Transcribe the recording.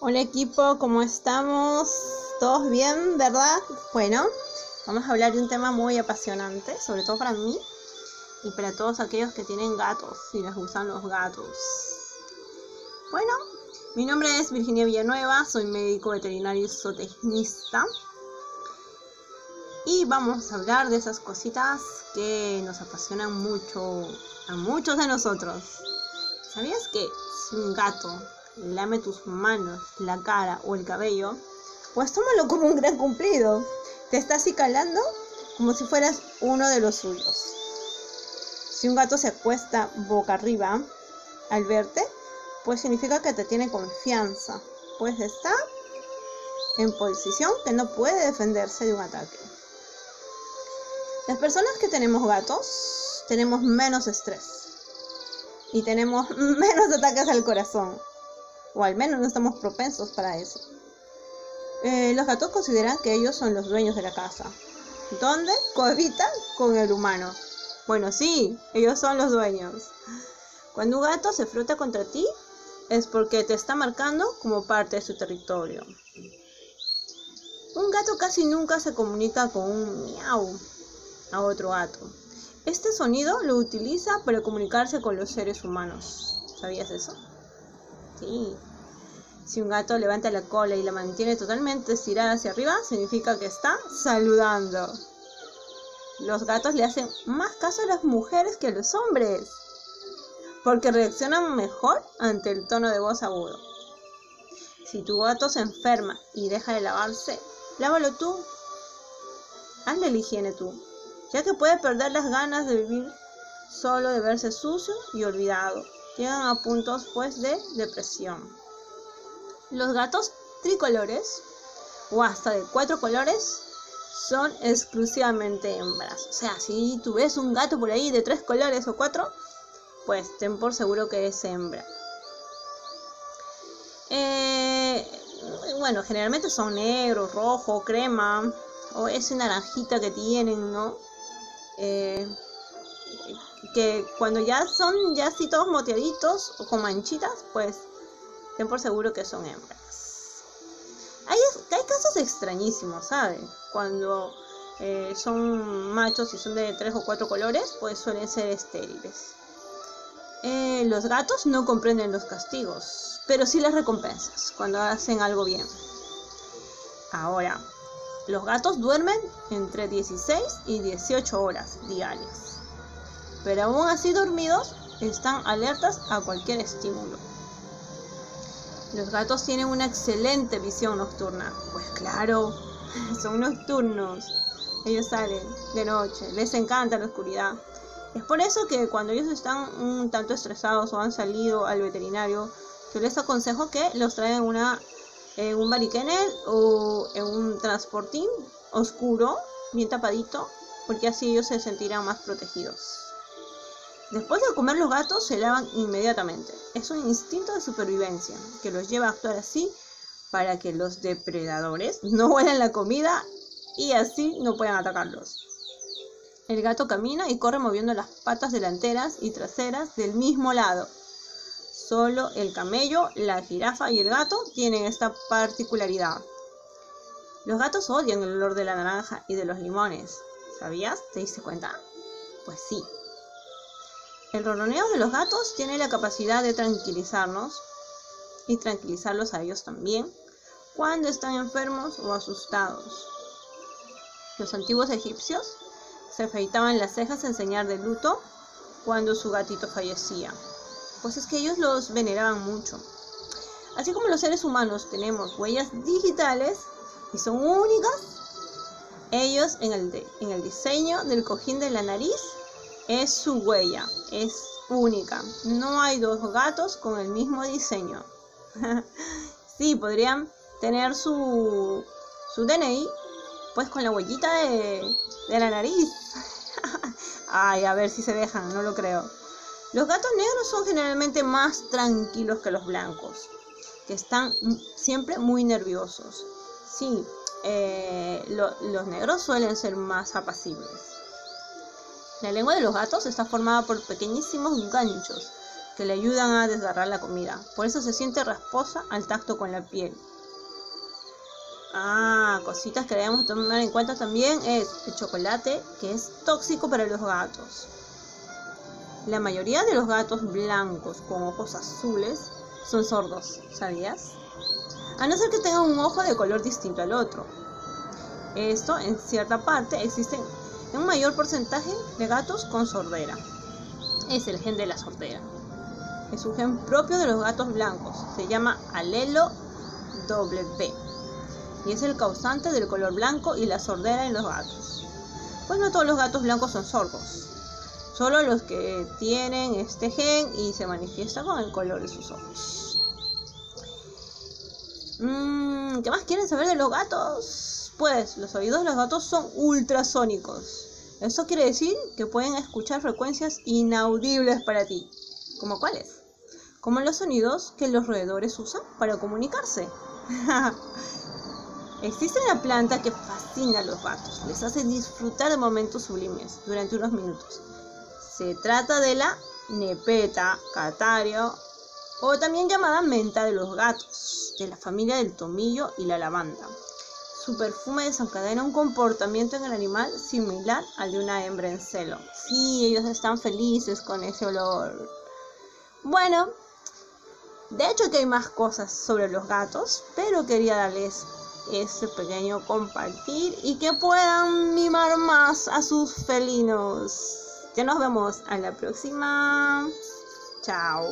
Hola equipo, ¿cómo estamos? ¿Todos bien, verdad? Bueno, vamos a hablar de un tema muy apasionante, sobre todo para mí y para todos aquellos que tienen gatos y les gustan los gatos. Bueno, mi nombre es Virginia Villanueva, soy médico veterinario y zootecnista. Y vamos a hablar de esas cositas que nos apasionan mucho a muchos de nosotros. ¿Sabías que si un gato lame tus manos, la cara o el cabello, pues tómalo como un gran cumplido. Te estás calando como si fueras uno de los suyos. Si un gato se acuesta boca arriba al verte, pues significa que te tiene confianza, pues está en posición que no puede defenderse de un ataque. Las personas que tenemos gatos tenemos menos estrés y tenemos menos ataques al corazón o al menos no estamos propensos para eso. Eh, los gatos consideran que ellos son los dueños de la casa, donde cohabitan con el humano. Bueno, sí, ellos son los dueños. Cuando un gato se frota contra ti, es porque te está marcando como parte de su territorio. Un gato casi nunca se comunica con un miau a otro gato. Este sonido lo utiliza para comunicarse con los seres humanos. ¿Sabías eso? Sí. Si un gato levanta la cola y la mantiene totalmente estirada hacia arriba, significa que está saludando. Los gatos le hacen más caso a las mujeres que a los hombres, porque reaccionan mejor ante el tono de voz agudo. Si tu gato se enferma y deja de lavarse, lávalo tú. Hazle la higiene tú, ya que puede perder las ganas de vivir solo de verse sucio y olvidado llegan a puntos pues de depresión. Los gatos tricolores o hasta de cuatro colores son exclusivamente hembras. O sea, si tú ves un gato por ahí de tres colores o cuatro, pues ten por seguro que es hembra. Eh, bueno, generalmente son negros, rojo, crema o ese naranjita que tienen, ¿no? Eh, que cuando ya son ya así todos moteaditos o con manchitas, pues ten por seguro que son hembras. Hay, casos extrañísimos, ¿saben? Cuando eh, son machos y son de tres o cuatro colores, pues suelen ser estériles. Eh, los gatos no comprenden los castigos, pero sí las recompensas cuando hacen algo bien. Ahora, los gatos duermen entre 16 y 18 horas diarias pero aún así dormidos están alertas a cualquier estímulo. Los gatos tienen una excelente visión nocturna. Pues claro, son nocturnos. Ellos salen de noche, les encanta la oscuridad. Es por eso que cuando ellos están un tanto estresados o han salido al veterinario, yo les aconsejo que los traigan una, en un bariquenet o en un transportín oscuro, bien tapadito, porque así ellos se sentirán más protegidos. Después de comer los gatos se lavan inmediatamente. Es un instinto de supervivencia que los lleva a actuar así para que los depredadores no huelan la comida y así no puedan atacarlos. El gato camina y corre moviendo las patas delanteras y traseras del mismo lado. Solo el camello, la jirafa y el gato tienen esta particularidad. Los gatos odian el olor de la naranja y de los limones. ¿Sabías? ¿Te diste cuenta? Pues sí, el ronroneo de los gatos tiene la capacidad de tranquilizarnos y tranquilizarlos a ellos también cuando están enfermos o asustados. Los antiguos egipcios se afeitaban las cejas en señal de luto cuando su gatito fallecía, pues es que ellos los veneraban mucho. Así como los seres humanos tenemos huellas digitales y son únicas, ellos en el, en el diseño del cojín de la nariz es su huella, es única. No hay dos gatos con el mismo diseño. sí, podrían tener su, su DNI, pues con la huellita de, de la nariz. Ay, a ver si se dejan, no lo creo. Los gatos negros son generalmente más tranquilos que los blancos, que están siempre muy nerviosos. Sí, eh, los negros suelen ser más apacibles. La lengua de los gatos está formada por pequeñísimos ganchos que le ayudan a desgarrar la comida. Por eso se siente rasposa al tacto con la piel. Ah, cositas que debemos tomar en cuenta también es el chocolate, que es tóxico para los gatos. La mayoría de los gatos blancos con ojos azules son sordos, ¿sabías? A no ser que tengan un ojo de color distinto al otro. Esto, en cierta parte, existen un mayor porcentaje de gatos con sordera. Es el gen de la sordera. Es un gen propio de los gatos blancos. Se llama alelo W. Y es el causante del color blanco y la sordera en los gatos. Pues no todos los gatos blancos son sordos. Solo los que tienen este gen y se manifiesta con el color de sus ojos. Mm, ¿Qué más quieren saber de los gatos? Pues los oídos de los gatos son ultrasónicos. Eso quiere decir que pueden escuchar frecuencias inaudibles para ti. ¿Como cuáles? Como los sonidos que los roedores usan para comunicarse. Existe una planta que fascina a los gatos, les hace disfrutar de momentos sublimes durante unos minutos. Se trata de la nepeta catario o también llamada menta de los gatos, de la familia del tomillo y la lavanda. Su perfume desencadena un comportamiento en el animal similar al de una hembra en celo. Sí, ellos están felices con ese olor. Bueno, de hecho que hay más cosas sobre los gatos, pero quería darles este pequeño compartir y que puedan mimar más a sus felinos. Ya nos vemos a la próxima. Chao.